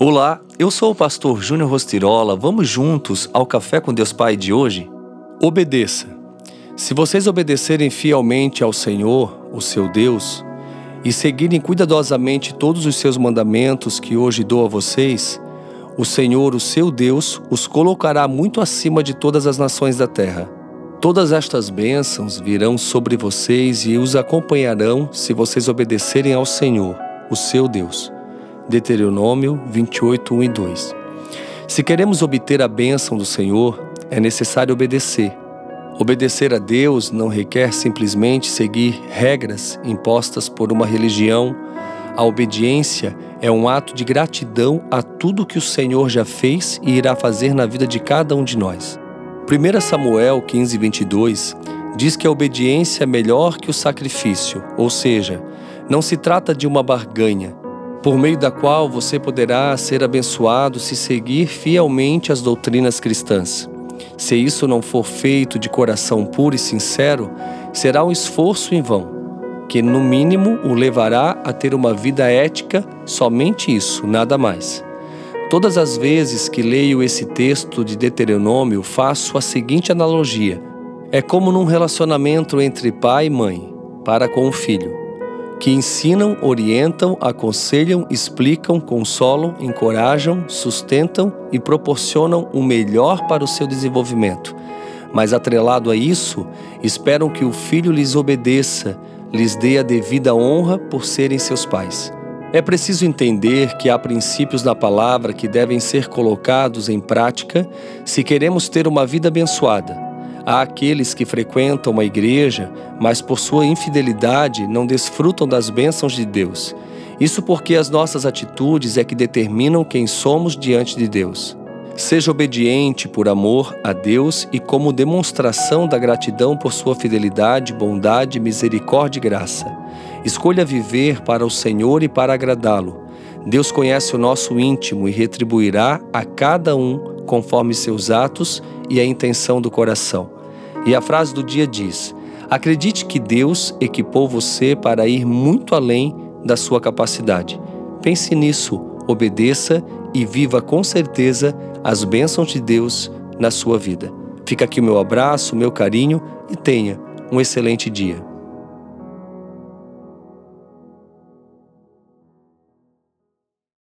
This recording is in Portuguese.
Olá, eu sou o pastor Júnior Rostirola. Vamos juntos ao Café com Deus Pai de hoje? Obedeça. Se vocês obedecerem fielmente ao Senhor, o seu Deus, e seguirem cuidadosamente todos os seus mandamentos que hoje dou a vocês, o Senhor, o seu Deus, os colocará muito acima de todas as nações da terra. Todas estas bênçãos virão sobre vocês e os acompanharão se vocês obedecerem ao Senhor, o seu Deus. Deuteronômio 28, 1 e 2. Se queremos obter a bênção do Senhor, é necessário obedecer. Obedecer a Deus não requer simplesmente seguir regras impostas por uma religião. A obediência é um ato de gratidão a tudo que o Senhor já fez e irá fazer na vida de cada um de nós. 1 Samuel 15, 22 diz que a obediência é melhor que o sacrifício, ou seja, não se trata de uma barganha, por meio da qual você poderá ser abençoado se seguir fielmente as doutrinas cristãs. Se isso não for feito de coração puro e sincero, será um esforço em vão, que no mínimo o levará a ter uma vida ética, somente isso, nada mais. Todas as vezes que leio esse texto de Deuteronômio, faço a seguinte analogia: é como num relacionamento entre pai e mãe para com o filho que ensinam, orientam, aconselham, explicam, consolam, encorajam, sustentam e proporcionam o melhor para o seu desenvolvimento. Mas, atrelado a isso, esperam que o filho lhes obedeça, lhes dê a devida honra por serem seus pais. É preciso entender que há princípios na palavra que devem ser colocados em prática se queremos ter uma vida abençoada. Há aqueles que frequentam a igreja, mas por sua infidelidade não desfrutam das bênçãos de Deus. Isso porque as nossas atitudes é que determinam quem somos diante de Deus. Seja obediente por amor a Deus e como demonstração da gratidão por sua fidelidade, bondade, misericórdia e graça. Escolha viver para o Senhor e para agradá-lo. Deus conhece o nosso íntimo e retribuirá a cada um conforme seus atos e a intenção do coração. E a frase do dia diz: Acredite que Deus equipou você para ir muito além da sua capacidade. Pense nisso, obedeça e viva com certeza as bênçãos de Deus na sua vida. Fica aqui o meu abraço, meu carinho e tenha um excelente dia.